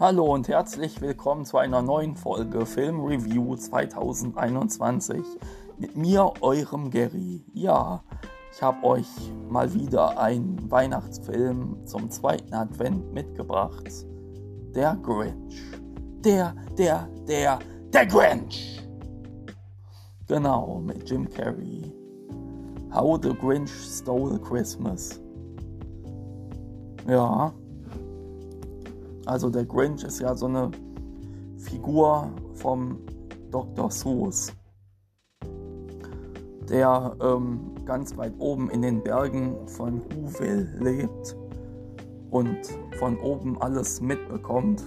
Hallo und herzlich willkommen zu einer neuen Folge Film Review 2021 mit mir, eurem Gary. Ja, ich habe euch mal wieder einen Weihnachtsfilm zum zweiten Advent mitgebracht. Der Grinch. Der, der, der, der Grinch. Genau, mit Jim Carrey. How the Grinch Stole Christmas. Ja. Also der Grinch ist ja so eine Figur vom Dr. Seuss, der ähm, ganz weit oben in den Bergen von Whoville lebt und von oben alles mitbekommt,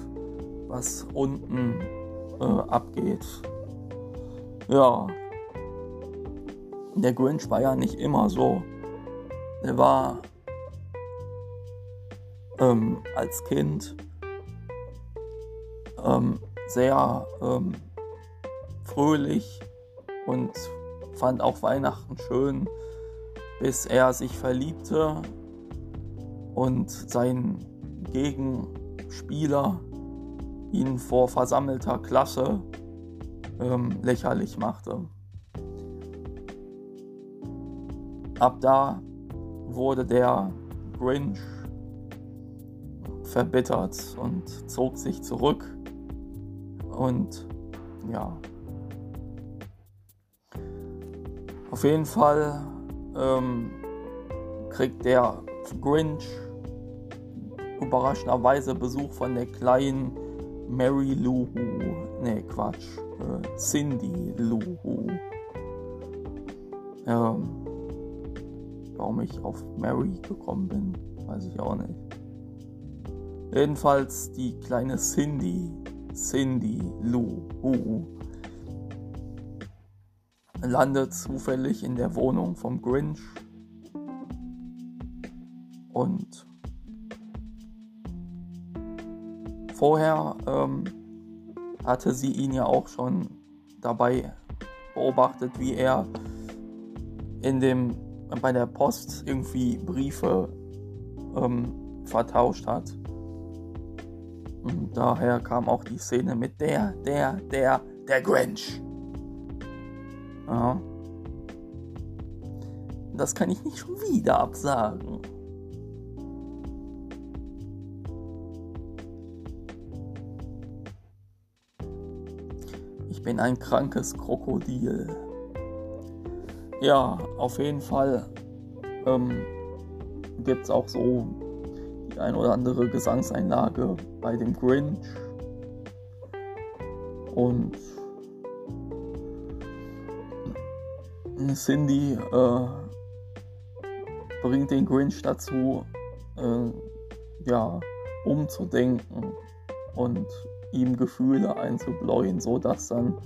was unten äh, abgeht. Ja, der Grinch war ja nicht immer so. Er war ähm, als Kind ähm, sehr ähm, fröhlich und fand auch Weihnachten schön, bis er sich verliebte und sein Gegenspieler ihn vor versammelter Klasse ähm, lächerlich machte. Ab da wurde der Grinch verbittert und zog sich zurück und ja. Auf jeden Fall ähm, kriegt der Grinch überraschenderweise Besuch von der kleinen Mary Lou. Ne, Quatsch. Äh, Cindy Lou. Ähm, warum ich auf Mary gekommen bin, weiß ich auch nicht. Jedenfalls die kleine Cindy Cindy Lou Hu landet zufällig in der Wohnung vom Grinch und vorher ähm, hatte sie ihn ja auch schon dabei beobachtet, wie er in dem bei der Post irgendwie Briefe ähm, vertauscht hat. Und daher kam auch die Szene mit der, der, der, der Grinch. Ja. Das kann ich nicht schon wieder absagen. Ich bin ein krankes Krokodil. Ja, auf jeden Fall ähm, gibt es auch so die ein oder andere Gesangseinlage bei dem Grinch. Und Cindy äh, bringt den Grinch dazu, äh, ja, umzudenken und ihm Gefühle einzubläuen, so dass dann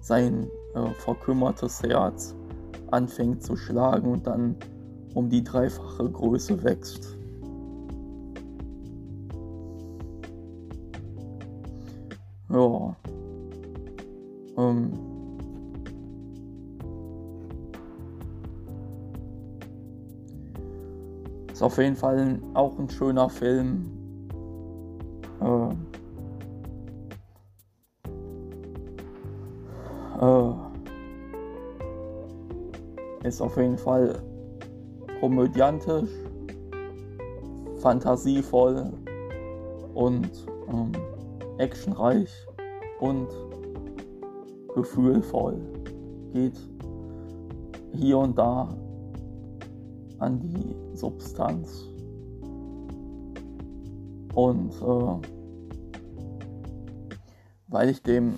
sein äh, verkümmertes Herz anfängt zu schlagen und dann um die dreifache Größe wächst. Ja. Ähm. Ist auf jeden Fall auch ein schöner Film. Äh. Äh. Ist auf jeden Fall komödiantisch, fantasievoll und ähm, actionreich und gefühlvoll. Geht hier und da an die Substanz. Und äh, weil ich dem,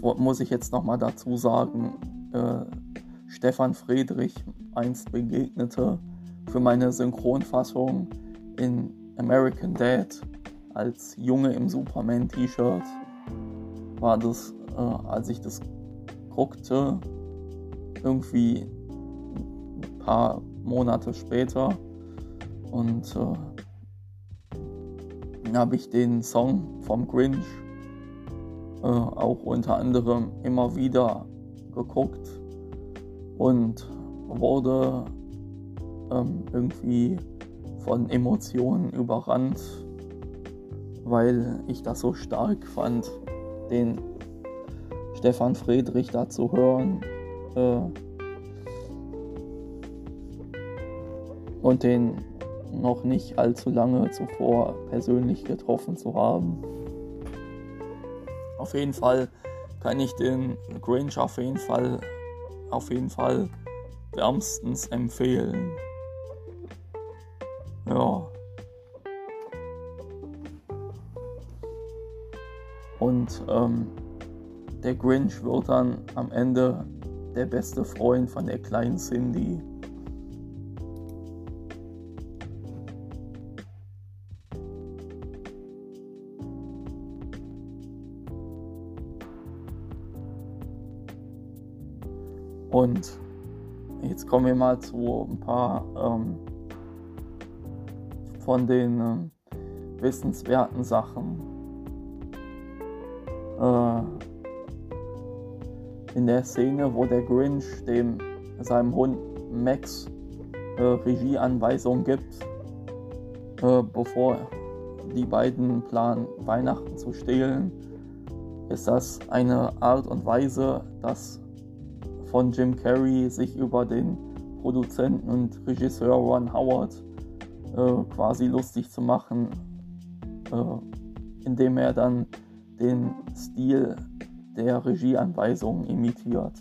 muss ich jetzt nochmal dazu sagen, äh, Stefan Friedrich einst begegnete für meine Synchronfassung in American Dad als Junge im Superman-T-Shirt war das, äh, als ich das guckte, irgendwie ein paar Monate später. Und äh, habe ich den Song vom Grinch äh, auch unter anderem immer wieder geguckt und wurde ähm, irgendwie von Emotionen überrannt weil ich das so stark fand, den Stefan Friedrich da zu hören. Äh, und den noch nicht allzu lange zuvor persönlich getroffen zu haben. Auf jeden Fall kann ich den Grinch auf jeden Fall auf jeden Fall wärmstens empfehlen. Ja. Und ähm, der Grinch wird dann am Ende der beste Freund von der kleinen Cindy. Und jetzt kommen wir mal zu ein paar ähm, von den äh, wissenswerten Sachen. Äh, in der Szene, wo der Grinch dem seinem Hund Max äh, Regieanweisungen gibt, äh, bevor die beiden planen, Weihnachten zu stehlen, ist das eine Art und Weise, dass von Jim Carrey sich über den Produzenten und Regisseur Ron Howard äh, quasi lustig zu machen, äh, indem er dann den Stil der Regieanweisungen imitiert.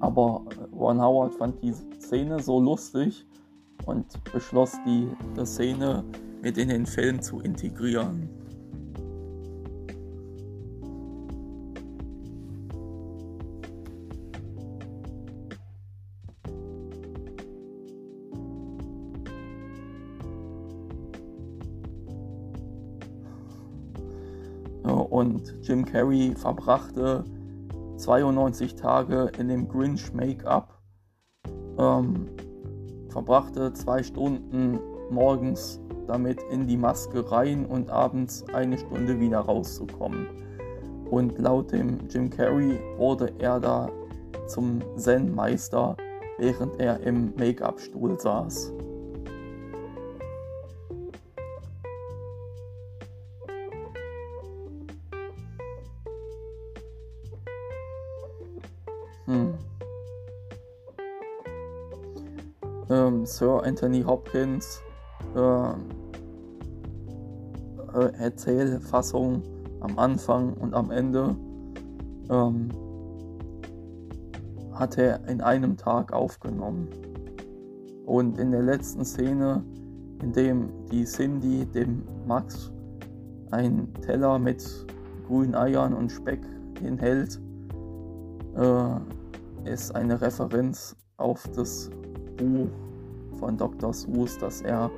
Aber Ron Howard fand die Szene so lustig und beschloss, die, die Szene mit in den Film zu integrieren. Und Jim Carrey verbrachte 92 Tage in dem Grinch Make-up, ähm, verbrachte zwei Stunden morgens damit in die Maske rein und abends eine Stunde wieder rauszukommen. Und laut dem Jim Carrey wurde er da zum Zen-Meister, während er im Make-up-Stuhl saß. Anthony Hopkins äh, äh, Erzählfassung am Anfang und am Ende ähm, hat er in einem Tag aufgenommen. Und in der letzten Szene, in dem die Cindy dem Max einen Teller mit grünen Eiern und Speck hinhält, äh, ist eine Referenz auf das Buch von Dr. Seuss, das er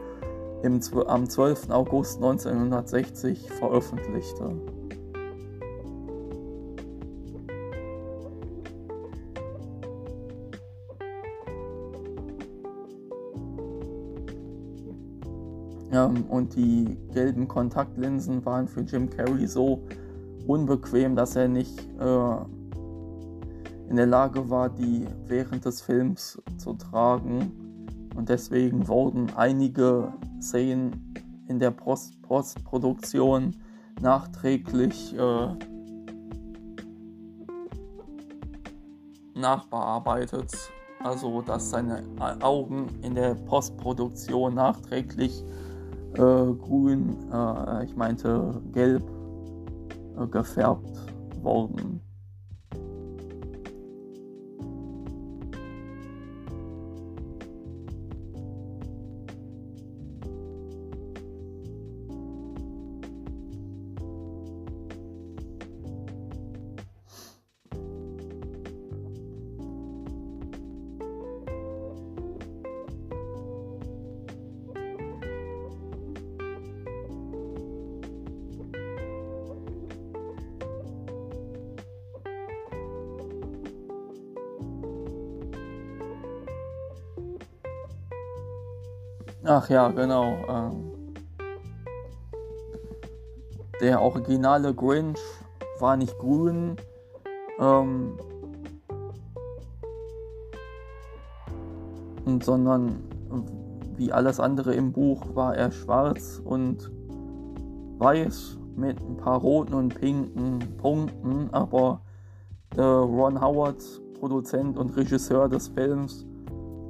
im, am 12. August 1960 veröffentlichte. Ähm, und die gelben Kontaktlinsen waren für Jim Carrey so unbequem, dass er nicht äh, in der Lage war, die während des Films zu tragen. Und deswegen wurden einige Szenen in der Post Postproduktion nachträglich äh, nachbearbeitet. Also dass seine Augen in der Postproduktion nachträglich äh, grün, äh, ich meinte gelb äh, gefärbt wurden. Ach ja, genau. Ähm, der originale Grinch war nicht grün, ähm, sondern wie alles andere im Buch war er schwarz und weiß mit ein paar roten und pinken Punkten, aber äh, Ron Howard, Produzent und Regisseur des Films,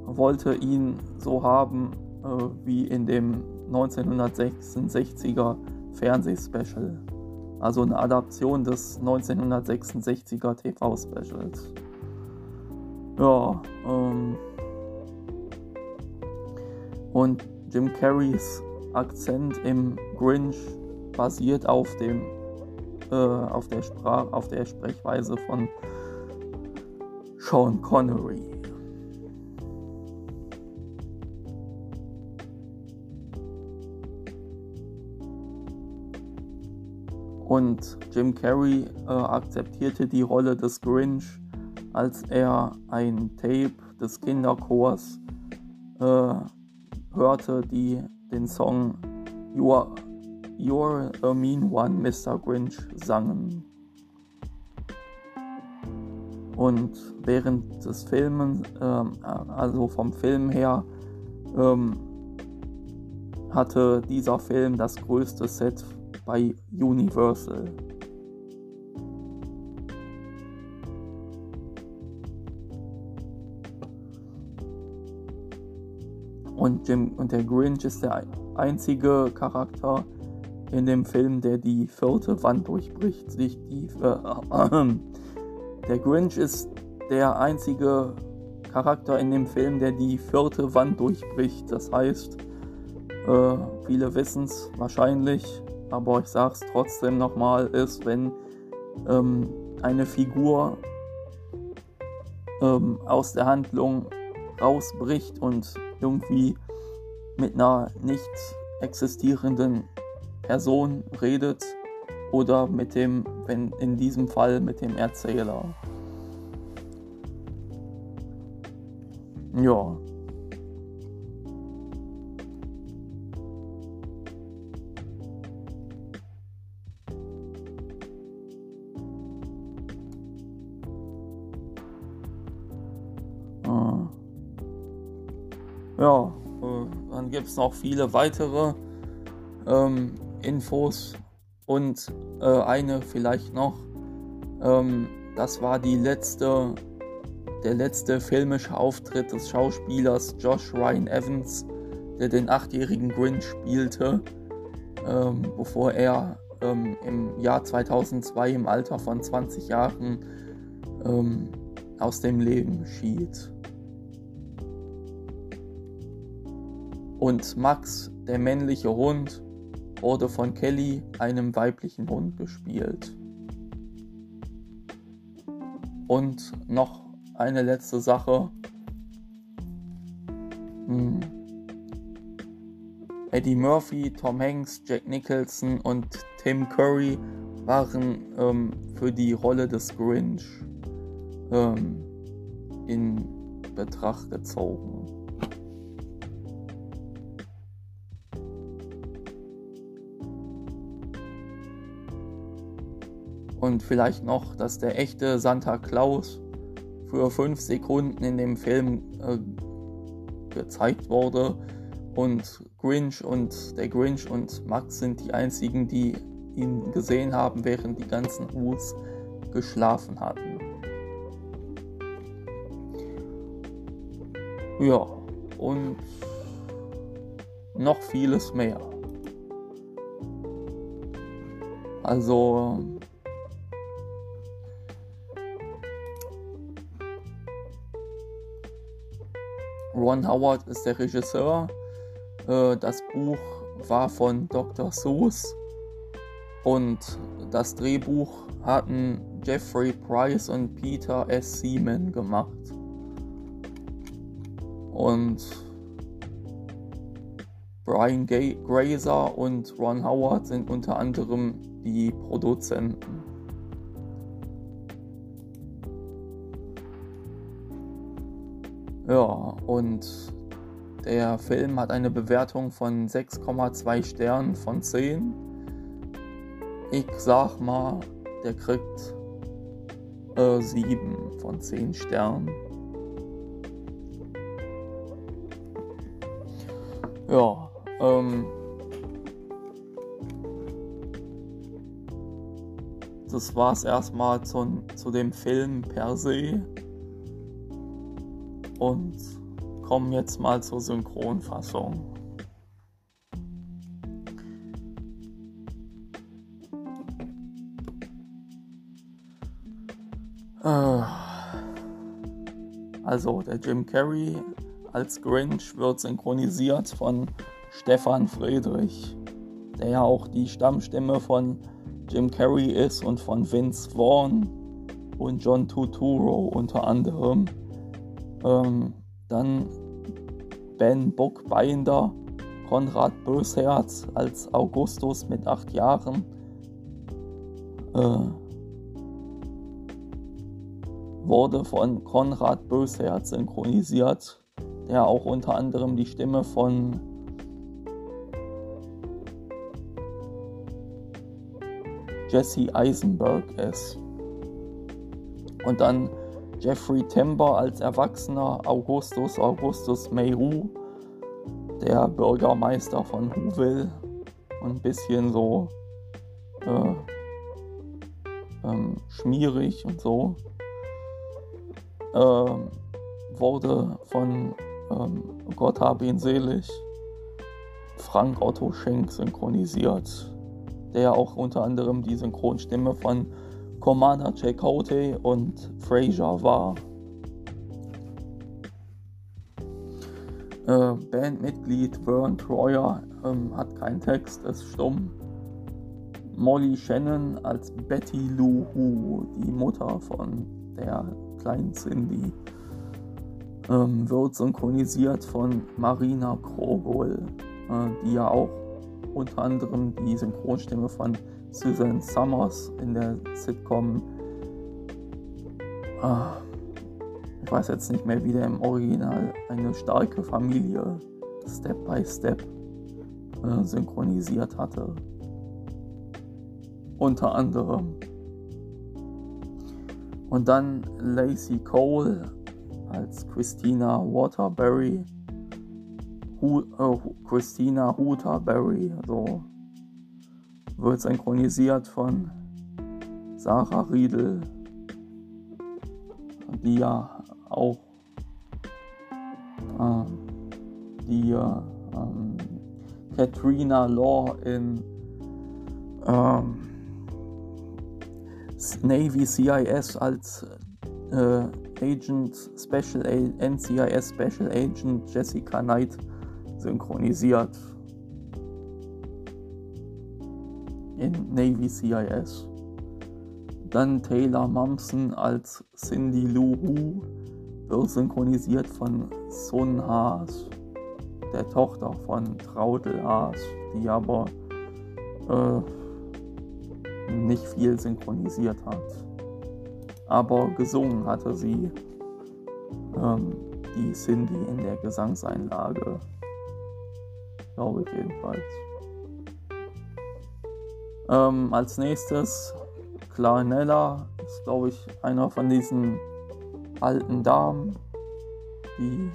wollte ihn so haben äh, wie in dem 1966er Fernsehspecial. Also eine Adaption des 1966er TV-Specials. Ja, ähm, und Jim Carreys Akzent im Grinch basiert auf dem äh, auf der Sprach auf der Sprechweise von Sean Connery. Und Jim Carrey äh, akzeptierte die Rolle des Grinch, als er ein Tape des Kinderchors äh, hörte, die den Song You're, You're a Mean One, Mr. Grinch sangen. Und während des Films, ähm, also vom Film her, ähm, hatte dieser Film das größte Set bei Universal. Und, Jim, und der Grinch ist der einzige Charakter in dem Film, der die vierte Wand durchbricht. Sich die, äh, äh, der Grinch ist der einzige Charakter in dem Film, der die vierte Wand durchbricht. Das heißt, äh, viele wissen es wahrscheinlich, aber ich sage es trotzdem nochmal, ist, wenn ähm, eine Figur ähm, aus der Handlung rausbricht und irgendwie mit einer nicht existierenden Person redet oder mit dem, wenn in diesem Fall mit dem Erzähler. Ja. Ja, äh, dann gibt es noch viele weitere ähm, Infos und äh, eine vielleicht noch. Ähm, das war die letzte, der letzte filmische Auftritt des Schauspielers Josh Ryan Evans, der den achtjährigen Grinch spielte, ähm, bevor er ähm, im Jahr 2002 im Alter von 20 Jahren ähm, aus dem Leben schied. Und Max, der männliche Hund, wurde von Kelly, einem weiblichen Hund, gespielt. Und noch eine letzte Sache. Hm. Eddie Murphy, Tom Hanks, Jack Nicholson und Tim Curry waren ähm, für die Rolle des Grinch ähm, in Betracht gezogen. Und vielleicht noch, dass der echte Santa Claus für fünf Sekunden in dem Film äh, gezeigt wurde. Und Grinch und der Grinch und Max sind die einzigen, die ihn gesehen haben, während die ganzen Us geschlafen hatten. Ja, und noch vieles mehr. Also Ron Howard ist der Regisseur. Äh, das Buch war von Dr. Seuss und das Drehbuch hatten Jeffrey Price und Peter S. Seaman gemacht. Und Brian Grazer und Ron Howard sind unter anderem die Produzenten. Ja, und der Film hat eine Bewertung von 6,2 Sternen von 10. Ich sag mal, der kriegt äh, 7 von 10 Sternen. Ja, ähm, das war es erstmal zu, zu dem Film per se. Und kommen jetzt mal zur Synchronfassung. Äh, also der Jim Carrey als Grinch wird synchronisiert von Stefan Friedrich, der ja auch die Stammstimme von Jim Carrey ist und von Vince Vaughn und John Turturro unter anderem. Ähm, dann Ben Buckbinder, Konrad Bösherz als Augustus mit acht Jahren. Äh, wurde von Konrad Bösherz synchronisiert, der auch unter anderem die Stimme von Jesse Eisenberg ist. Und dann Jeffrey Timber als Erwachsener Augustus Augustus Mayhew, der Bürgermeister von Whoville und ein bisschen so äh, ähm, schmierig und so, äh, wurde von ähm, Gott habe ihn selig. Frank Otto Schenk synchronisiert, der auch unter anderem die Synchronstimme von Commander Chakotay und Fraser war. Äh, Bandmitglied Vern Troyer ähm, hat keinen Text, ist stumm. Molly Shannon als Betty Lou Hu, die Mutter von der kleinen Cindy, ähm, wird synchronisiert von Marina Krogol, äh, die ja auch unter anderem die Synchronstimme von Susan Summers in der Sitcom. Ah, ich weiß jetzt nicht mehr, wie der im Original eine starke Familie Step by Step äh, synchronisiert hatte. Unter anderem. Und dann Lacey Cole als Christina Waterbury. Hu äh, Christina Huterberry, also wird synchronisiert von Sarah Riedel, die ja auch äh, die ähm, Katrina Law in ähm, Navy CIS als äh, Agent Special A NCIS Special Agent Jessica Knight synchronisiert. In Navy CIS. Dann Taylor Momsen als Cindy Lou Hu wird synchronisiert von Sun Haas, der Tochter von Traudel Haas, die aber äh, nicht viel synchronisiert hat. Aber gesungen hatte sie ähm, die Cindy in der Gesangseinlage. Glaube ich jedenfalls. Ähm, als nächstes Clarinella ist, glaube ich, einer von diesen alten Damen, die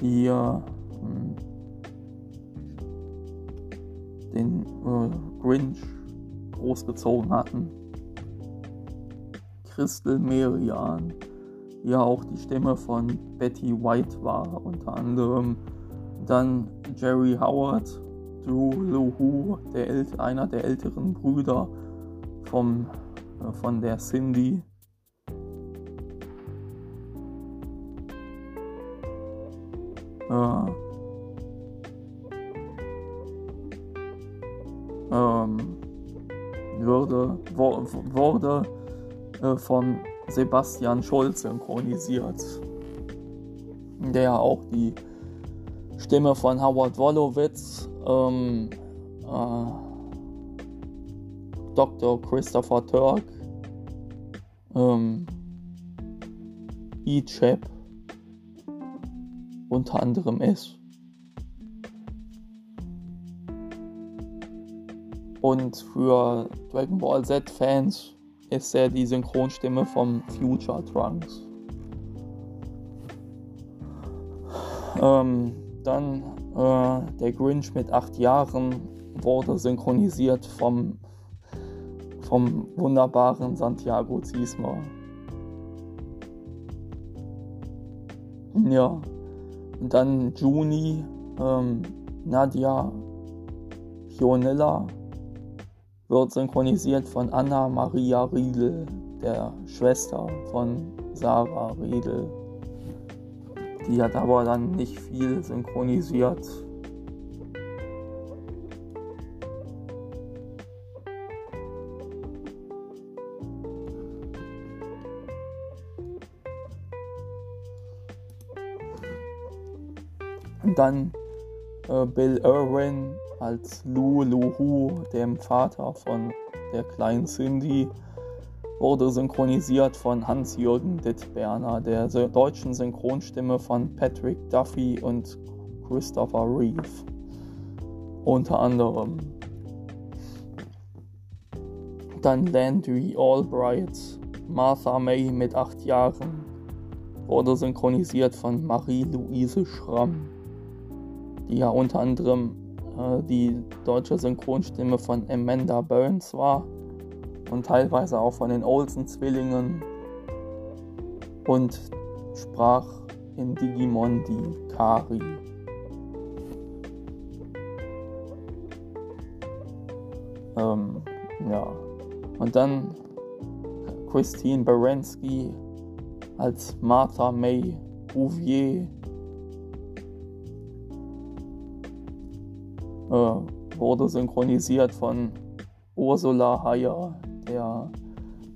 hier hm, den äh, Grinch großgezogen hatten. Crystal Merian, die ja auch die Stimme von Betty White war, unter anderem. Dann Jerry Howard, Lohu, der einer der älteren Brüder vom, äh, von der Cindy. Äh, ähm, würde, wo, wurde äh, von Sebastian Scholz synchronisiert, der auch die Stimme von Howard Wolowitz ähm, äh, Dr. Christopher Turk, ähm, E-Chap unter anderem ist. Und für Dragon Ball Z-Fans ist er die Synchronstimme vom Future Trunks. Ähm, dann der Grinch mit acht Jahren wurde synchronisiert vom, vom wunderbaren Santiago Ziesmer. Ja, und dann Juni, ähm, Nadia Pionilla wird synchronisiert von Anna Maria Riedel, der Schwester von Sarah Riedel. Die hat aber dann nicht viel synchronisiert. Und dann äh, Bill Irwin als Lu Luhu, dem Vater von der kleinen Cindy, wurde synchronisiert von Hans-Jürgen Dittberner, der deutschen Synchronstimme von Patrick Duffy und Christopher Reeve. Unter anderem. Dann Landry Albright, Martha May mit acht Jahren, wurde synchronisiert von Marie-Louise Schramm die ja unter anderem äh, die deutsche Synchronstimme von Amanda Burns war und teilweise auch von den Olsen-Zwillingen und sprach in Digimon die Kari. Ähm, ja, und dann Christine Baranski als Martha May Bouvier äh, wurde synchronisiert von Ursula Heyer,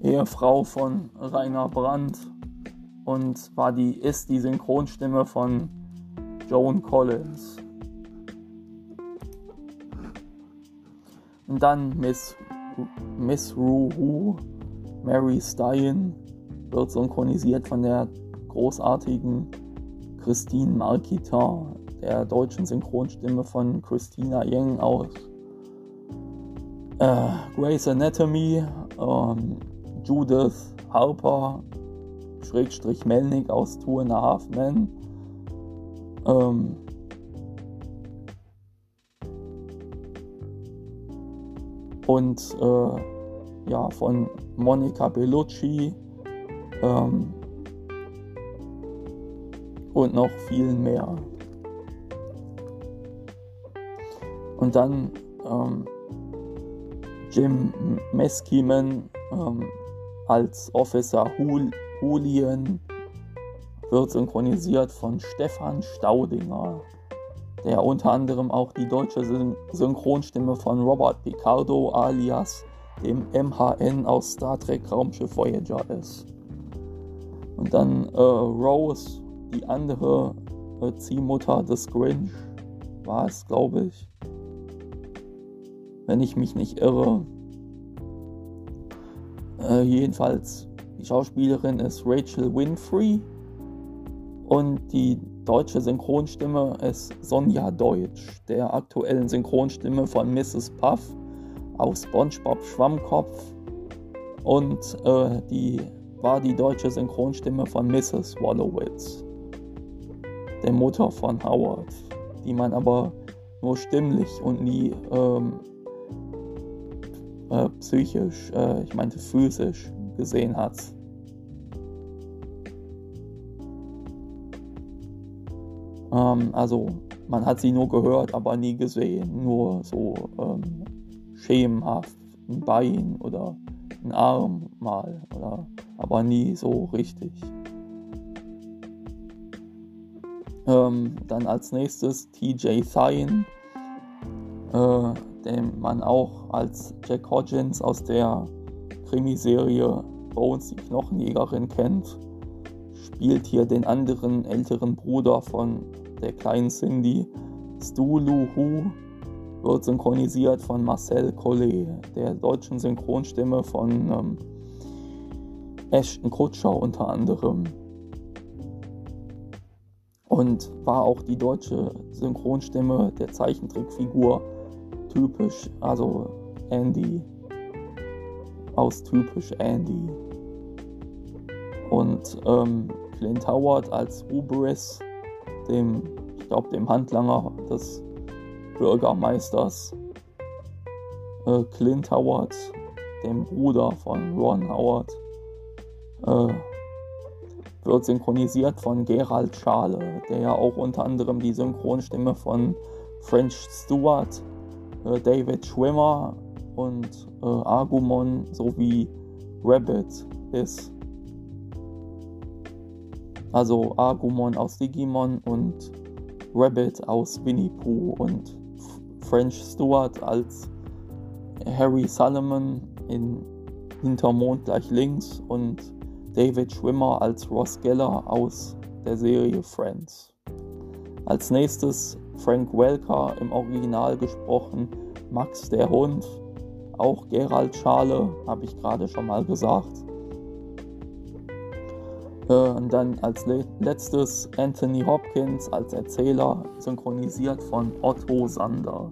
Ehefrau von Rainer Brandt und war die, ist die Synchronstimme von Joan Collins. Und dann Miss, Miss Ruhu, Mary Stein, wird synchronisiert von der großartigen Christine Marquitin, der deutschen Synchronstimme von Christina Yang aus äh, Grey's Anatomy, ähm, Judith Harper, Schrägstrich Melnick aus Two and a Half Men, ähm, und äh, ja, von Monica Bellucci ähm, und noch vielen mehr. Und dann ähm, Jim Meskimen ähm, als Officer Hul Hulien wird synchronisiert von Stefan Staudinger, der unter anderem auch die deutsche Syn Synchronstimme von Robert Picardo alias dem MHN aus Star Trek Raumschiff Voyager ist. Und dann äh, Rose, die andere äh, Ziehmutter des Grinch, war es, glaube ich wenn ich mich nicht irre. Äh, jedenfalls, die Schauspielerin ist Rachel Winfrey und die deutsche Synchronstimme ist Sonja Deutsch, der aktuellen Synchronstimme von Mrs. Puff aus SpongeBob Schwammkopf und äh, die war die deutsche Synchronstimme von Mrs. Wallowitz, der Mutter von Howard, die man aber nur stimmlich und nie ähm, äh, psychisch, äh, ich meinte physisch gesehen hat. Ähm, also man hat sie nur gehört, aber nie gesehen, nur so ähm, schemenhaft ein Bein oder ein Arm mal, oder, aber nie so richtig. Ähm, dann als nächstes TJ Thien. Äh, den man auch als Jack Hodgins aus der Krimiserie Bones, die Knochenjägerin, kennt, spielt hier den anderen älteren Bruder von der kleinen Cindy, Stu Lu Hu, wird synchronisiert von Marcel Collet, der deutschen Synchronstimme von ähm, Ashton Kutscher unter anderem. Und war auch die deutsche Synchronstimme der Zeichentrickfigur typisch, also Andy aus typisch Andy. Und ähm, Clint Howard als Ubris, dem glaube dem Handlanger des Bürgermeisters äh, Clint Howard, dem Bruder von Ron Howard, äh, wird synchronisiert von Gerald Schale, der ja auch unter anderem die Synchronstimme von French Stewart, äh, David Schwimmer und äh, Agumon sowie Rabbit ist. Also Agumon aus Digimon und Rabbit aus Winnie Pooh und French Stewart als Harry Solomon in Hintermond gleich links und David Schwimmer als Ross Geller aus der Serie Friends. Als nächstes Frank Welker im Original gesprochen, Max der Hund, auch Gerald Schale, habe ich gerade schon mal gesagt. Äh, und dann als letztes Anthony Hopkins als Erzähler, synchronisiert von Otto Sander,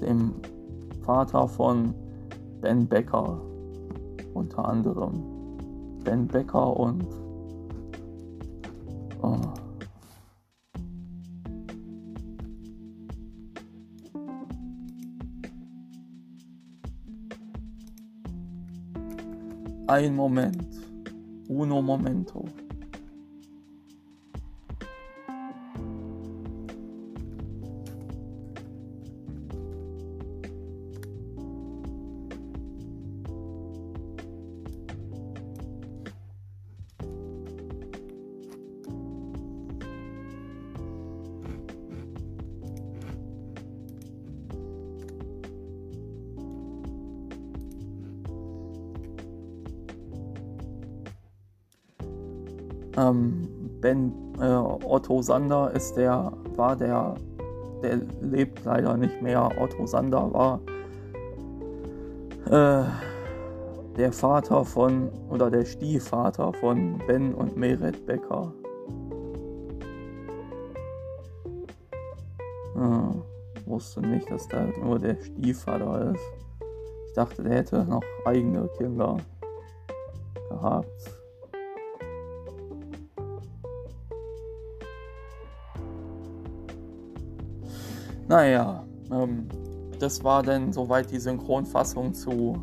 dem Vater von Ben Becker unter anderem. Ben Becker und oh. Ein Moment. Uno momento. Ähm, ben äh, Otto Sander ist der, war der, der lebt leider nicht mehr. Otto Sander war äh, der Vater von oder der Stiefvater von Ben und Meret Becker. Äh, wusste nicht, dass der nur der Stiefvater ist. Ich dachte, der hätte noch eigene Kinder gehabt. Naja, ähm, das war dann soweit die Synchronfassung zu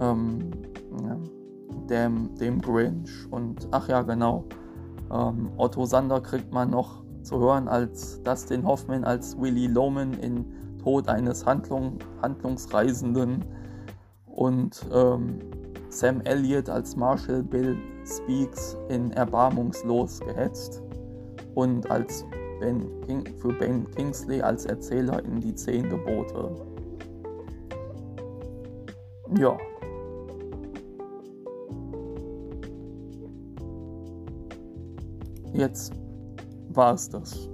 ähm, dem, dem Grinch. Und ach ja, genau. Ähm, Otto Sander kriegt man noch zu hören als Dustin Hoffman als Willy Loman in Tod eines Handlung, Handlungsreisenden und ähm, Sam Elliott als Marshall Bill Speaks in Erbarmungslos gehetzt und als ben King, für Ben Kingsley als Erzähler in die Zehn Gebote. Ja. Jetzt war es das.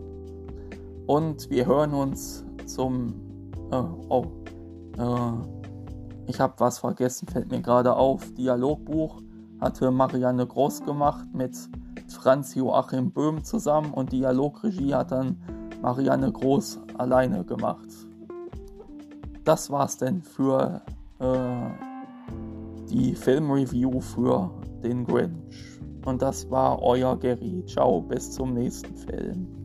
Und wir hören uns zum... Äh, oh. Äh, ich habe was vergessen, fällt mir gerade auf. Dialogbuch hatte Marianne Groß gemacht mit Franz Joachim Böhm zusammen und Dialogregie hat dann Marianne Groß alleine gemacht. Das war's denn für äh, die Filmreview für den Grinch. Und das war euer Gary. Ciao, bis zum nächsten Film.